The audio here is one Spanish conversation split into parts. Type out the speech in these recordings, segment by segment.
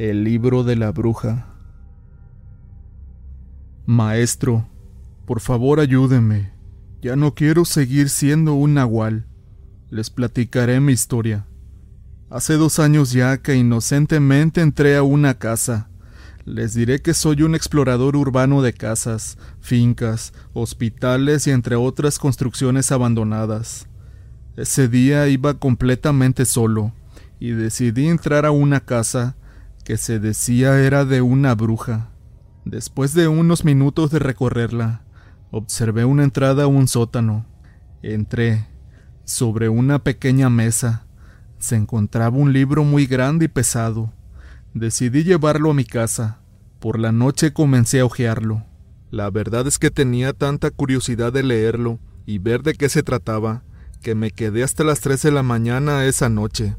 El libro de la bruja. Maestro, por favor ayúdeme. Ya no quiero seguir siendo un nahual. Les platicaré mi historia. Hace dos años ya que inocentemente entré a una casa. Les diré que soy un explorador urbano de casas, fincas, hospitales y entre otras construcciones abandonadas. Ese día iba completamente solo y decidí entrar a una casa que se decía era de una bruja. Después de unos minutos de recorrerla, observé una entrada a un sótano. Entré. Sobre una pequeña mesa se encontraba un libro muy grande y pesado. Decidí llevarlo a mi casa. Por la noche comencé a hojearlo. La verdad es que tenía tanta curiosidad de leerlo y ver de qué se trataba, que me quedé hasta las tres de la mañana esa noche.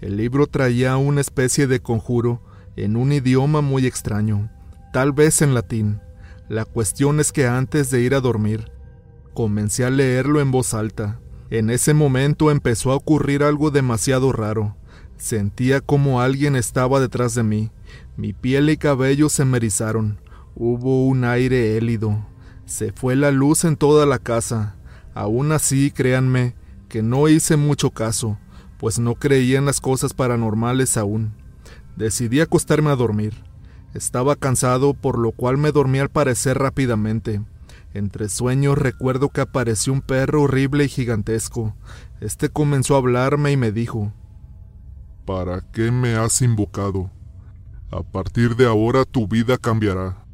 El libro traía una especie de conjuro en un idioma muy extraño tal vez en latín. La cuestión es que antes de ir a dormir, comencé a leerlo en voz alta. En ese momento empezó a ocurrir algo demasiado raro. Sentía como alguien estaba detrás de mí. Mi piel y cabello se me erizaron. Hubo un aire hélido. Se fue la luz en toda la casa. Aún así, créanme, que no hice mucho caso, pues no creía en las cosas paranormales aún. Decidí acostarme a dormir. Estaba cansado, por lo cual me dormí al parecer rápidamente. Entre sueños recuerdo que apareció un perro horrible y gigantesco. Este comenzó a hablarme y me dijo ¿Para qué me has invocado? A partir de ahora tu vida cambiará.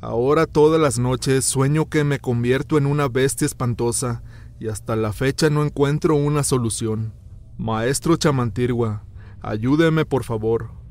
Ahora todas las noches sueño que me convierto en una bestia espantosa y hasta la fecha no encuentro una solución. Maestro Chamantirgua, ayúdeme por favor.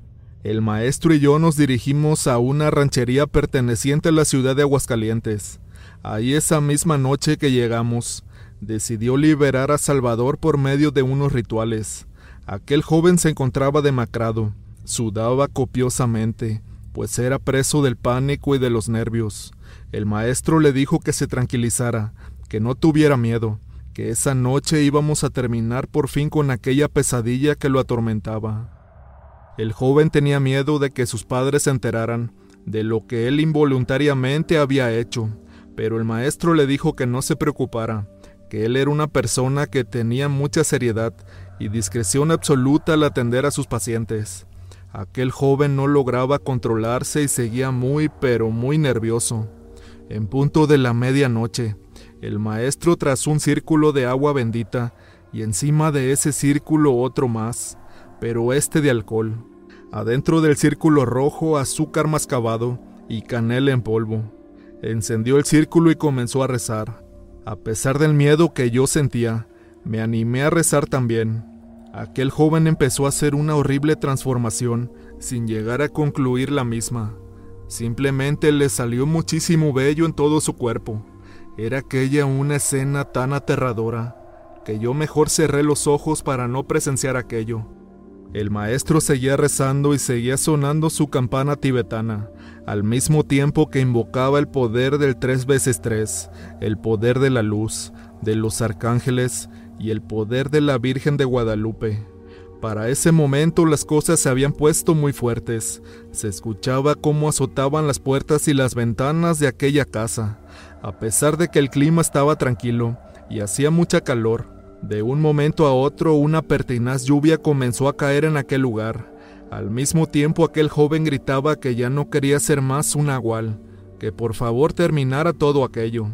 El maestro y yo nos dirigimos a una ranchería perteneciente a la ciudad de Aguascalientes. Ahí esa misma noche que llegamos, decidió liberar a Salvador por medio de unos rituales. Aquel joven se encontraba demacrado, sudaba copiosamente, pues era preso del pánico y de los nervios. El maestro le dijo que se tranquilizara, que no tuviera miedo, que esa noche íbamos a terminar por fin con aquella pesadilla que lo atormentaba. El joven tenía miedo de que sus padres se enteraran de lo que él involuntariamente había hecho, pero el maestro le dijo que no se preocupara, que él era una persona que tenía mucha seriedad y discreción absoluta al atender a sus pacientes. Aquel joven no lograba controlarse y seguía muy pero muy nervioso. En punto de la medianoche, el maestro trazó un círculo de agua bendita y encima de ese círculo otro más pero este de alcohol. Adentro del círculo rojo, azúcar mascabado y canela en polvo. Encendió el círculo y comenzó a rezar. A pesar del miedo que yo sentía, me animé a rezar también. Aquel joven empezó a hacer una horrible transformación sin llegar a concluir la misma. Simplemente le salió muchísimo vello en todo su cuerpo. Era aquella una escena tan aterradora que yo mejor cerré los ojos para no presenciar aquello. El maestro seguía rezando y seguía sonando su campana tibetana, al mismo tiempo que invocaba el poder del tres veces tres, el poder de la luz, de los arcángeles y el poder de la Virgen de Guadalupe. Para ese momento las cosas se habían puesto muy fuertes. Se escuchaba cómo azotaban las puertas y las ventanas de aquella casa. A pesar de que el clima estaba tranquilo y hacía mucha calor, de un momento a otro una pertinaz lluvia comenzó a caer en aquel lugar. Al mismo tiempo aquel joven gritaba que ya no quería ser más un agual, que por favor terminara todo aquello.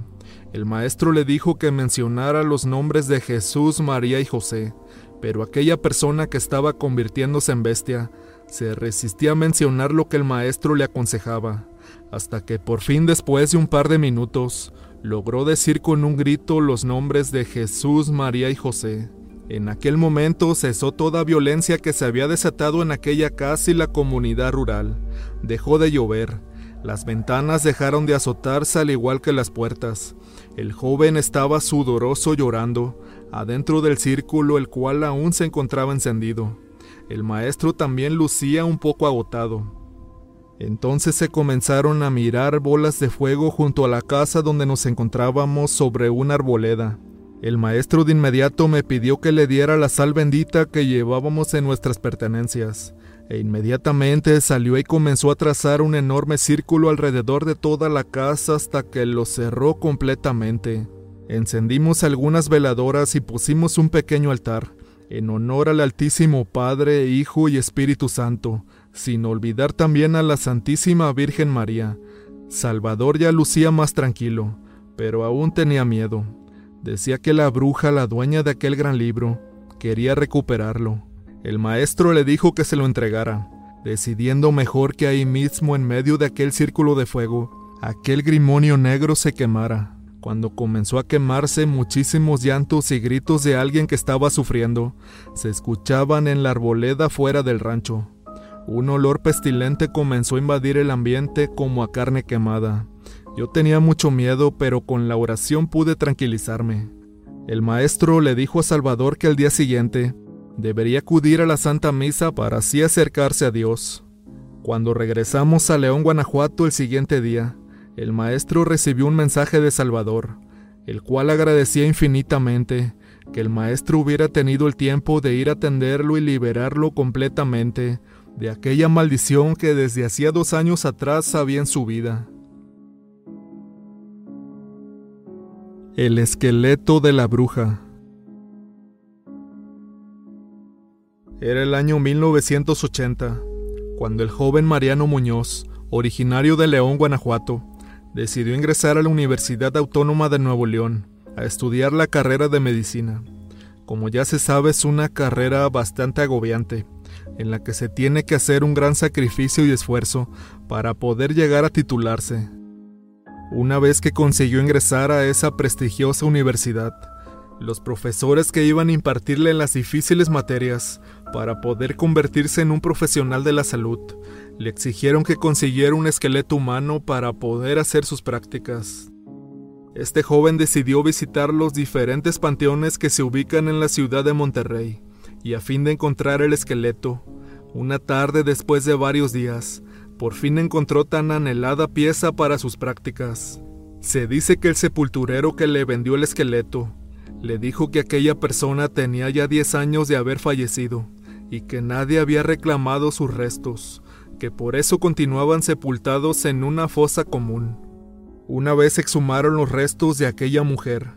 El maestro le dijo que mencionara los nombres de Jesús, María y José, pero aquella persona que estaba convirtiéndose en bestia se resistía a mencionar lo que el maestro le aconsejaba, hasta que por fin después de un par de minutos, logró decir con un grito los nombres de Jesús, María y José. En aquel momento cesó toda violencia que se había desatado en aquella casa y la comunidad rural. Dejó de llover. Las ventanas dejaron de azotarse al igual que las puertas. El joven estaba sudoroso llorando, adentro del círculo el cual aún se encontraba encendido. El maestro también lucía un poco agotado. Entonces se comenzaron a mirar bolas de fuego junto a la casa donde nos encontrábamos sobre una arboleda. El maestro de inmediato me pidió que le diera la sal bendita que llevábamos en nuestras pertenencias. e inmediatamente salió y comenzó a trazar un enorme círculo alrededor de toda la casa hasta que lo cerró completamente. Encendimos algunas veladoras y pusimos un pequeño altar, en honor al Altísimo Padre, Hijo y Espíritu Santo, sin olvidar también a la Santísima Virgen María. Salvador ya lucía más tranquilo, pero aún tenía miedo. Decía que la bruja, la dueña de aquel gran libro, quería recuperarlo. El maestro le dijo que se lo entregara, decidiendo mejor que ahí mismo en medio de aquel círculo de fuego, aquel grimonio negro se quemara. Cuando comenzó a quemarse, muchísimos llantos y gritos de alguien que estaba sufriendo se escuchaban en la arboleda fuera del rancho. Un olor pestilente comenzó a invadir el ambiente como a carne quemada. Yo tenía mucho miedo, pero con la oración pude tranquilizarme. El maestro le dijo a Salvador que al día siguiente debería acudir a la Santa Misa para así acercarse a Dios. Cuando regresamos a León, Guanajuato el siguiente día, el maestro recibió un mensaje de Salvador, el cual agradecía infinitamente que el maestro hubiera tenido el tiempo de ir a atenderlo y liberarlo completamente de aquella maldición que desde hacía dos años atrás había en su vida. El esqueleto de la bruja. Era el año 1980, cuando el joven Mariano Muñoz, originario de León, Guanajuato, decidió ingresar a la Universidad Autónoma de Nuevo León a estudiar la carrera de medicina. Como ya se sabe, es una carrera bastante agobiante, en la que se tiene que hacer un gran sacrificio y esfuerzo para poder llegar a titularse. Una vez que consiguió ingresar a esa prestigiosa universidad, los profesores que iban a impartirle las difíciles materias para poder convertirse en un profesional de la salud, le exigieron que consiguiera un esqueleto humano para poder hacer sus prácticas. Este joven decidió visitar los diferentes panteones que se ubican en la ciudad de Monterrey, y a fin de encontrar el esqueleto, una tarde después de varios días, por fin encontró tan anhelada pieza para sus prácticas. Se dice que el sepulturero que le vendió el esqueleto le dijo que aquella persona tenía ya 10 años de haber fallecido y que nadie había reclamado sus restos, que por eso continuaban sepultados en una fosa común. Una vez exhumaron los restos de aquella mujer,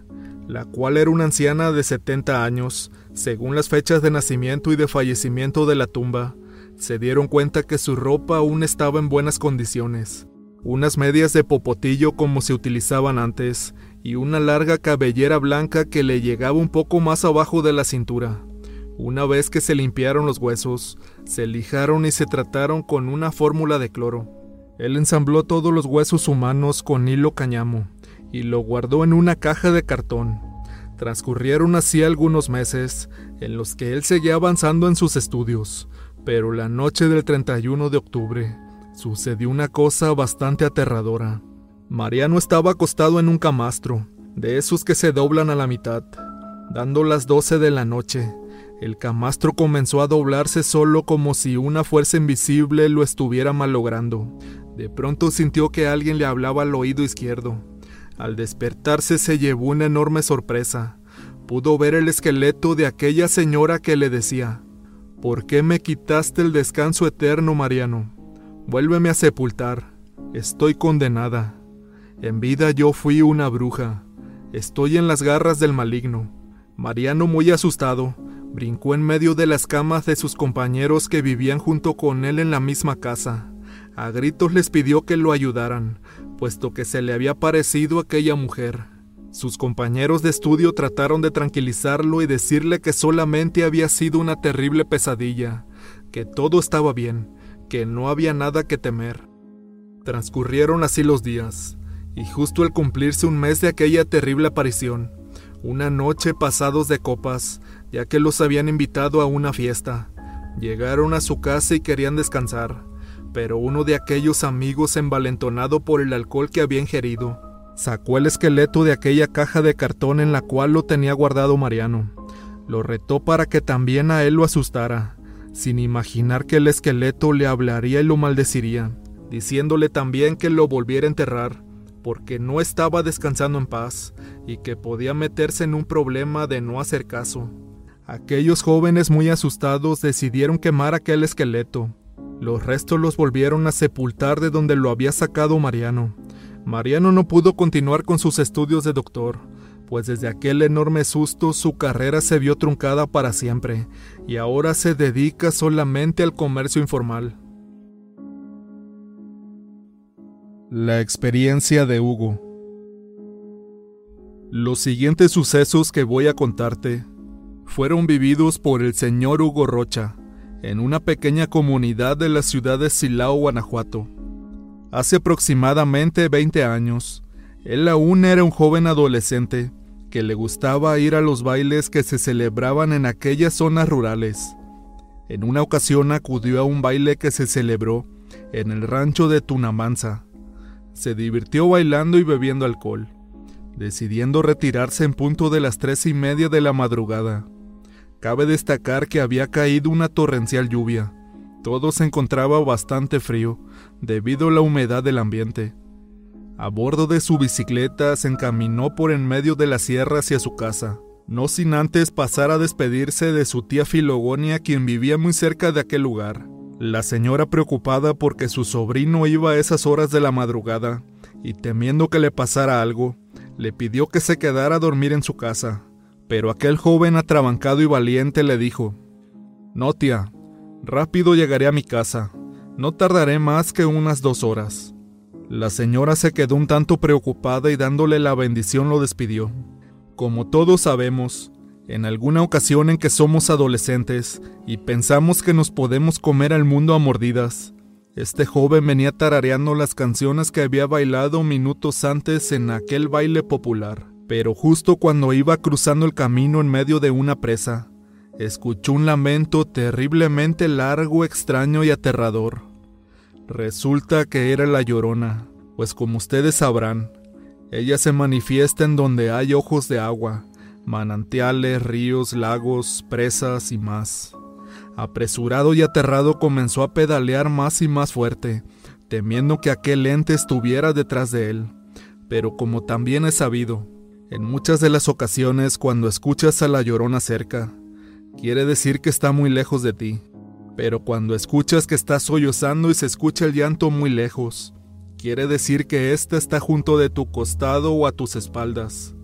la cual era una anciana de 70 años, según las fechas de nacimiento y de fallecimiento de la tumba, se dieron cuenta que su ropa aún estaba en buenas condiciones, unas medias de popotillo como se utilizaban antes, y una larga cabellera blanca que le llegaba un poco más abajo de la cintura. Una vez que se limpiaron los huesos, se lijaron y se trataron con una fórmula de cloro. Él ensambló todos los huesos humanos con hilo cañamo y lo guardó en una caja de cartón. Transcurrieron así algunos meses en los que él seguía avanzando en sus estudios, pero la noche del 31 de octubre sucedió una cosa bastante aterradora. Mariano estaba acostado en un camastro, de esos que se doblan a la mitad. Dando las 12 de la noche, el camastro comenzó a doblarse solo como si una fuerza invisible lo estuviera malogrando. De pronto sintió que alguien le hablaba al oído izquierdo. Al despertarse se llevó una enorme sorpresa. Pudo ver el esqueleto de aquella señora que le decía, ¿Por qué me quitaste el descanso eterno, Mariano? Vuélveme a sepultar. Estoy condenada. En vida yo fui una bruja. Estoy en las garras del maligno. Mariano, muy asustado, brincó en medio de las camas de sus compañeros que vivían junto con él en la misma casa. A gritos les pidió que lo ayudaran, puesto que se le había parecido aquella mujer. Sus compañeros de estudio trataron de tranquilizarlo y decirle que solamente había sido una terrible pesadilla, que todo estaba bien, que no había nada que temer. Transcurrieron así los días y justo al cumplirse un mes de aquella terrible aparición, una noche pasados de copas, ya que los habían invitado a una fiesta, llegaron a su casa y querían descansar, pero uno de aquellos amigos envalentonado por el alcohol que había ingerido, sacó el esqueleto de aquella caja de cartón en la cual lo tenía guardado Mariano. Lo retó para que también a él lo asustara, sin imaginar que el esqueleto le hablaría y lo maldeciría, diciéndole también que lo volviera a enterrar, porque no estaba descansando en paz y que podía meterse en un problema de no hacer caso. Aquellos jóvenes muy asustados decidieron quemar aquel esqueleto Los restos los volvieron a sepultar de donde lo había sacado Mariano. Mariano no pudo continuar con sus estudios de doctor, pues desde aquel enorme susto su carrera se vio truncada para siempre, y ahora se dedica solamente al comercio informal. La experiencia de Hugo Los siguientes sucesos que voy a contarte fueron vividos por el señor Hugo Rocha, en una pequeña comunidad de la ciudad de Silao, Guanajuato. Hace aproximadamente 20 años, él aún era un joven adolescente que le gustaba ir a los bailes que se celebraban en aquellas zonas rurales. En una ocasión acudió a un baile que se celebró en el rancho de Tunamanza. Se divirtió bailando y bebiendo alcohol, decidiendo retirarse en punto de las tres y media de la madrugada. Cabe destacar que había caído una torrencial lluvia. Todo se encontraba bastante frío, debido a la humedad del ambiente. A bordo de su bicicleta se encaminó por en medio de la sierra hacia su casa, no sin antes pasar a despedirse de su tía Filogonia quien vivía muy cerca de aquel lugar. La señora preocupada porque su sobrino iba a esas horas de la madrugada, y temiendo que le pasara algo, le pidió que se quedara a dormir en su casa. Pero aquel joven atrabancado y valiente le dijo, No, tía, rápido llegaré a mi casa, no tardaré más que unas dos horas. La señora se quedó un tanto preocupada y dándole la bendición lo despidió. Como todos sabemos, en alguna ocasión en que somos adolescentes y pensamos que nos podemos comer al mundo a mordidas, este joven venía tarareando las canciones que había bailado minutos antes en aquel baile popular. Pero justo cuando iba cruzando el camino en medio de una presa, escuchó un lamento terriblemente largo, extraño y aterrador. Resulta que era la llorona, pues como ustedes sabrán, ella se manifiesta en donde hay ojos de agua, manantiales, ríos, lagos, presas y más. Apresurado y aterrado comenzó a pedalear más y más fuerte, temiendo que aquel ente estuviera detrás de él. Pero como también he sabido, en muchas de las ocasiones cuando escuchas a la llorona cerca, quiere decir que está muy lejos de ti. Pero cuando escuchas que está sollozando y se escucha el llanto muy lejos, quiere decir que ésta está junto de tu costado o a tus espaldas.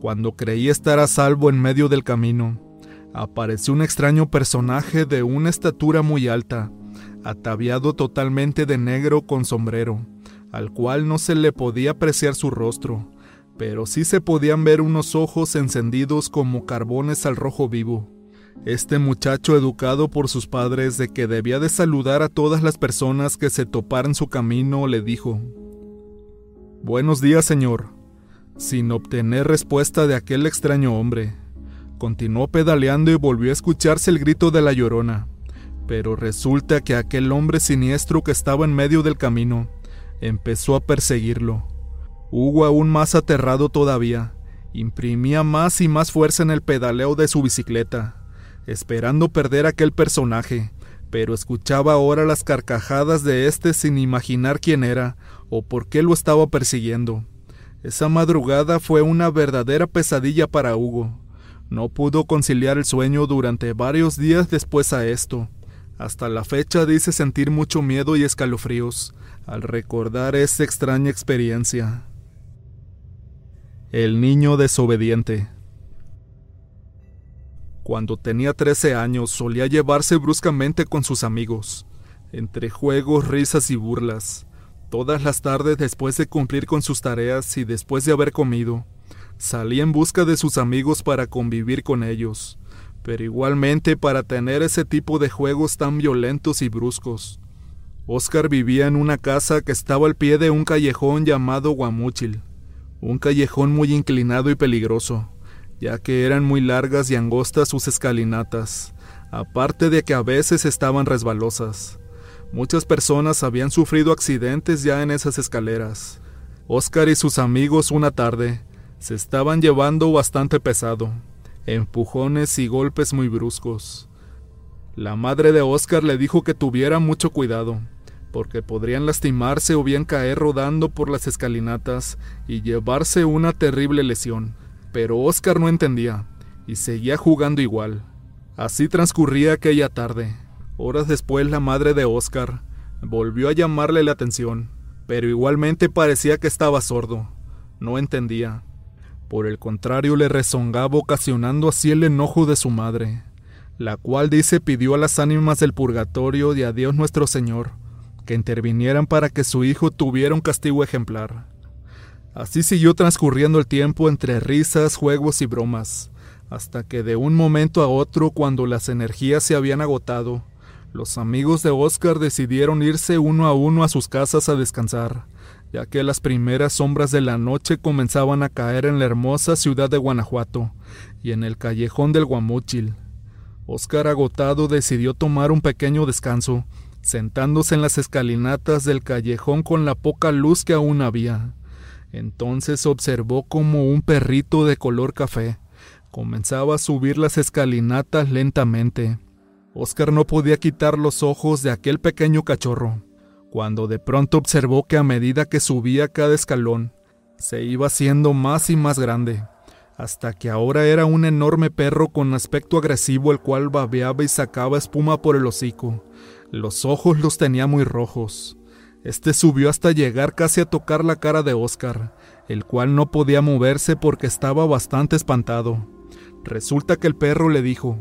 Cuando creí estar a salvo en medio del camino, apareció un extraño personaje de una estatura muy alta, ataviado totalmente de negro con sombrero, al cual no se le podía apreciar su rostro, pero sí se podían ver unos ojos encendidos como carbones al rojo vivo. Este muchacho educado por sus padres de que debía de saludar a todas las personas que se toparan su camino, le dijo, Buenos días, señor. Sin obtener respuesta de aquel extraño hombre, continuó pedaleando y volvió a escucharse el grito de la llorona. Pero resulta que aquel hombre siniestro que estaba en medio del camino empezó a perseguirlo Hugo, aún más aterrado todavía, imprimía más y más fuerza en el pedaleo de su bicicleta, esperando perder aquel personaje, pero escuchaba ahora las carcajadas de éste sin imaginar quién era o por qué lo estaba persiguiendo. Esa madrugada fue una verdadera pesadilla para Hugo. No pudo conciliar el sueño durante varios días después a esto. Hasta la fecha dice sentir mucho miedo y escalofríos al recordar esa extraña experiencia. El niño desobediente. Cuando tenía 13 años solía llevarse bruscamente con sus amigos, entre juegos, risas y burlas. Todas las tardes después de cumplir con sus tareas y después de haber comido, salía en busca de sus amigos para convivir con ellos, pero igualmente para tener ese tipo de juegos tan violentos y bruscos. Oscar vivía en una casa que estaba al pie de un callejón llamado Guamúchil un callejón muy inclinado y peligroso, ya que eran muy largas y angostas sus escalinatas, aparte de que a veces estaban resbalosas. Muchas personas habían sufrido accidentes ya en esas escaleras. Oscar y sus amigos una tarde se estaban llevando bastante pesado, empujones y golpes muy bruscos. La madre de Oscar le dijo que tuviera mucho cuidado, porque podrían lastimarse o bien caer rodando por las escalinatas y llevarse una terrible lesión. Pero Oscar no entendía y seguía jugando igual. Así transcurría aquella tarde. Horas después la madre de Oscar volvió a llamarle la atención, pero igualmente parecía que estaba sordo. No entendía. Por el contrario, le rezongaba ocasionando así el enojo de su madre, la cual dice pidió a las ánimas del purgatorio y a Dios nuestro Señor que intervinieran para que su hijo tuviera un castigo ejemplar. Así siguió transcurriendo el tiempo entre risas, juegos y bromas, hasta que de un momento a otro, cuando las energías se habían agotado, los amigos de Oscar decidieron irse uno a uno a sus casas a descansar, ya que las primeras sombras de la noche comenzaban a caer en la hermosa ciudad de Guanajuato y en el callejón del Guamúchil. Oscar agotado decidió tomar un pequeño descanso, sentándose en las escalinatas del callejón con la poca luz que aún había. Entonces observó como un perrito de color café comenzaba a subir las escalinatas lentamente. Oscar no podía quitar los ojos de aquel pequeño cachorro, cuando de pronto observó que a medida que subía cada escalón, se iba haciendo más y más grande hasta que ahora era un enorme perro con aspecto agresivo el cual babeaba y sacaba espuma por el hocico. Los ojos los tenía muy rojos. Este subió hasta llegar casi a tocar la cara de Oscar, el cual no podía moverse porque estaba bastante espantado. Resulta que el perro le dijo,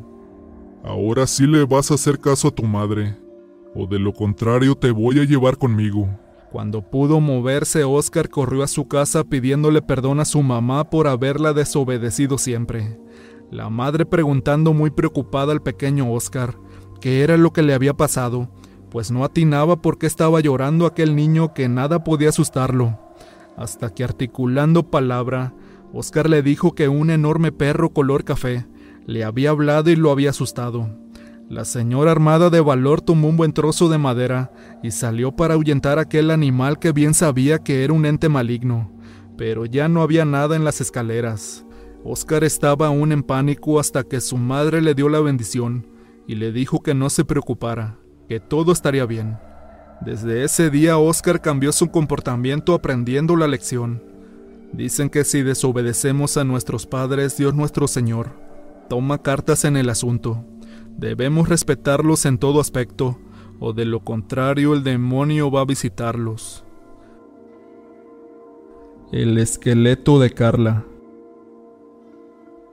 Ahora sí le vas a hacer caso a tu madre, o de lo contrario te voy a llevar conmigo. Cuando pudo moverse, Oscar corrió a su casa pidiéndole perdón a su mamá por haberla desobedecido siempre. La madre preguntando muy preocupada al pequeño Oscar qué era lo que le había pasado, pues no atinaba por qué estaba llorando aquel niño que nada podía asustarlo. Hasta que articulando palabra, Oscar le dijo que un enorme perro color café le había hablado y lo había asustado. La señora armada de valor tomó un buen trozo de madera y salió para ahuyentar aquel animal que bien sabía que era un ente maligno, pero ya no había nada en las escaleras. Oscar estaba aún en pánico hasta que su madre le dio la bendición y le dijo que no se preocupara, que todo estaría bien. Desde ese día Oscar cambió su comportamiento aprendiendo la lección. Dicen que si desobedecemos a nuestros padres, Dios nuestro Señor toma cartas en el asunto Debemos respetarlos en todo aspecto, o de lo contrario el demonio va a visitarlos. El esqueleto de Carla.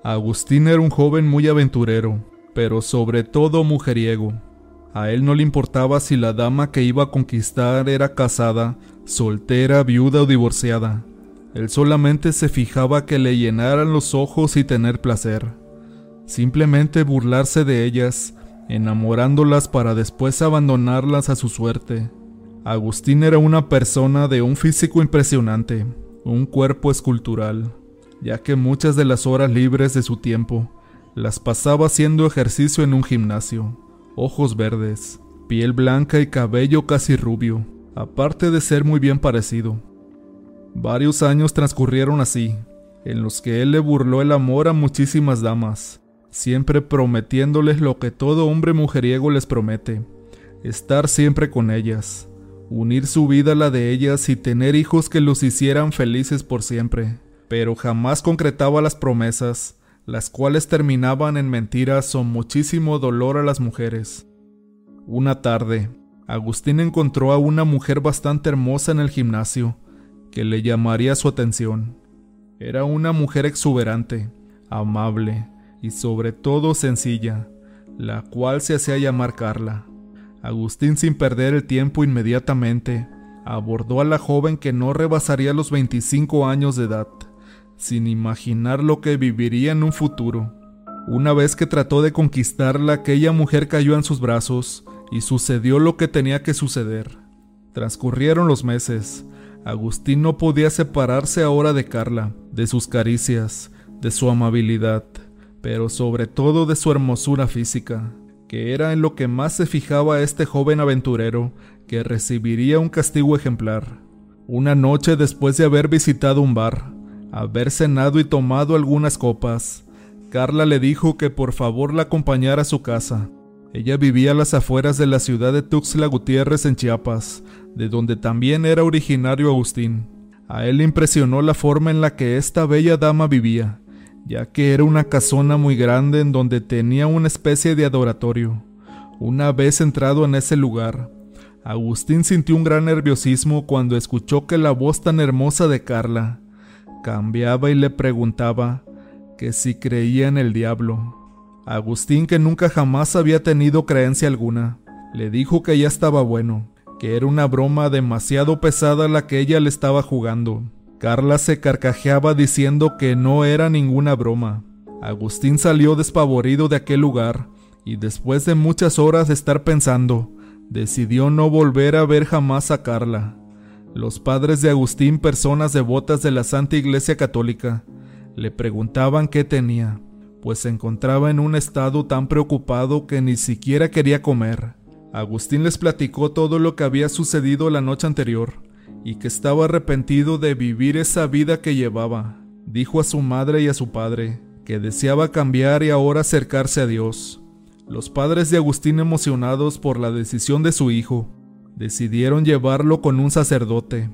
Agustín era un joven muy aventurero, pero sobre todo mujeriego. A él no le importaba si la dama que iba a conquistar era casada, soltera, viuda o divorciada. Él solamente se fijaba que le llenaran los ojos y tener placer simplemente burlarse de ellas, enamorándolas para después abandonarlas a su suerte. Agustín era una persona de un físico impresionante, un cuerpo escultural, ya que muchas de las horas libres de su tiempo las pasaba haciendo ejercicio en un gimnasio. Ojos verdes, piel blanca y cabello casi rubio, aparte de ser muy bien parecido. Varios años transcurrieron así, en los que él le burló el amor a muchísimas damas, siempre prometiéndoles lo que todo hombre mujeriego les promete, estar siempre con ellas, unir su vida a la de ellas y tener hijos que los hicieran felices por siempre, pero jamás concretaba las promesas, las cuales terminaban en mentiras o muchísimo dolor a las mujeres. Una tarde, Agustín encontró a una mujer bastante hermosa en el gimnasio, que le llamaría su atención. Era una mujer exuberante, amable, y sobre todo sencilla, la cual se hacía llamar Carla. Agustín sin perder el tiempo inmediatamente abordó a la joven que no rebasaría los 25 años de edad, sin imaginar lo que viviría en un futuro. Una vez que trató de conquistarla, aquella mujer cayó en sus brazos y sucedió lo que tenía que suceder. Transcurrieron los meses. Agustín no podía separarse ahora de Carla, de sus caricias, de su amabilidad pero sobre todo de su hermosura física, que era en lo que más se fijaba este joven aventurero, que recibiría un castigo ejemplar. Una noche después de haber visitado un bar, haber cenado y tomado algunas copas, Carla le dijo que por favor la acompañara a su casa. Ella vivía a las afueras de la ciudad de Tuxtla Gutiérrez en Chiapas, de donde también era originario Agustín. A él impresionó la forma en la que esta bella dama vivía, ya que era una casona muy grande en donde tenía una especie de adoratorio, Una vez entrado en ese lugar, Agustín sintió un gran nerviosismo cuando escuchó que la voz tan hermosa de Carla cambiaba y le preguntaba que si creía en el diablo. Agustín, que nunca jamás había tenido creencia alguna, le dijo que ya estaba bueno, que era una broma demasiado pesada la que ella le estaba jugando. Carla se carcajeaba diciendo que no era ninguna broma. Agustín salió despavorido de aquel lugar y después de muchas horas de estar pensando, decidió no volver a ver jamás a Carla. Los padres de Agustín, personas devotas de la Santa Iglesia Católica, le preguntaban qué tenía, pues se encontraba en un estado tan preocupado que ni siquiera quería comer. Agustín les platicó todo lo que había sucedido la noche anterior y que estaba arrepentido de vivir esa vida que llevaba. Dijo a su madre y a su padre que deseaba cambiar y ahora acercarse a Dios. Los padres de Agustín, emocionados por la decisión de su hijo, decidieron llevarlo con un sacerdote,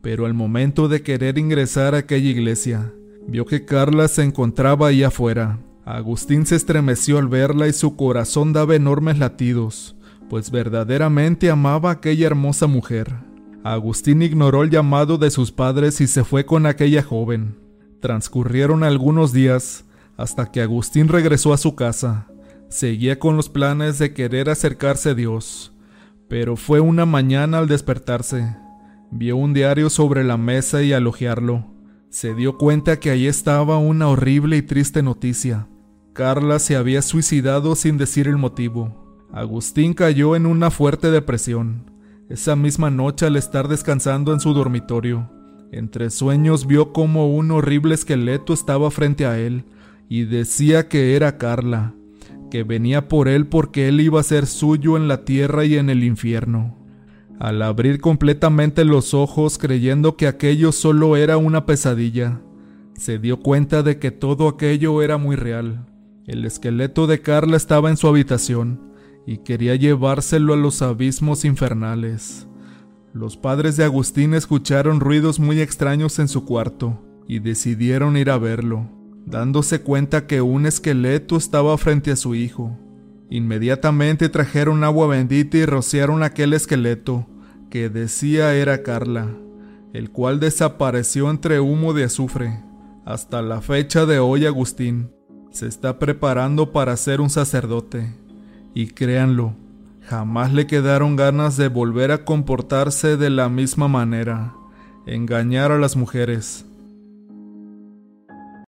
pero al momento de querer ingresar a aquella iglesia, vio que Carla se encontraba ahí afuera. Agustín se estremeció al verla y su corazón daba enormes latidos pues verdaderamente amaba a aquella hermosa mujer. Agustín ignoró el llamado de sus padres y se fue con aquella joven. Transcurrieron algunos días hasta que Agustín regresó a su casa. Seguía con los planes de querer acercarse a Dios, pero fue una mañana al despertarse. Vio un diario sobre la mesa y al hojearlo, se dio cuenta que allí estaba una horrible y triste noticia. Carla se había suicidado sin decir el motivo. Agustín cayó en una fuerte depresión. Esa misma noche al estar descansando en su dormitorio, entre sueños vio como un horrible esqueleto estaba frente a él y decía que era Carla, que venía por él porque él iba a ser suyo en la tierra y en el infierno. Al abrir completamente los ojos creyendo que aquello solo era una pesadilla, se dio cuenta de que todo aquello era muy real. El esqueleto de Carla estaba en su habitación, y quería llevárselo a los abismos infernales. Los padres de Agustín escucharon ruidos muy extraños en su cuarto y decidieron ir a verlo, dándose cuenta que un esqueleto estaba frente a su hijo. Inmediatamente trajeron agua bendita y rociaron aquel esqueleto, que decía era Carla, el cual desapareció entre humo de azufre. Hasta la fecha de hoy Agustín se está preparando para ser un sacerdote. Y créanlo, jamás le quedaron ganas de volver a comportarse de la misma manera, engañar a las mujeres,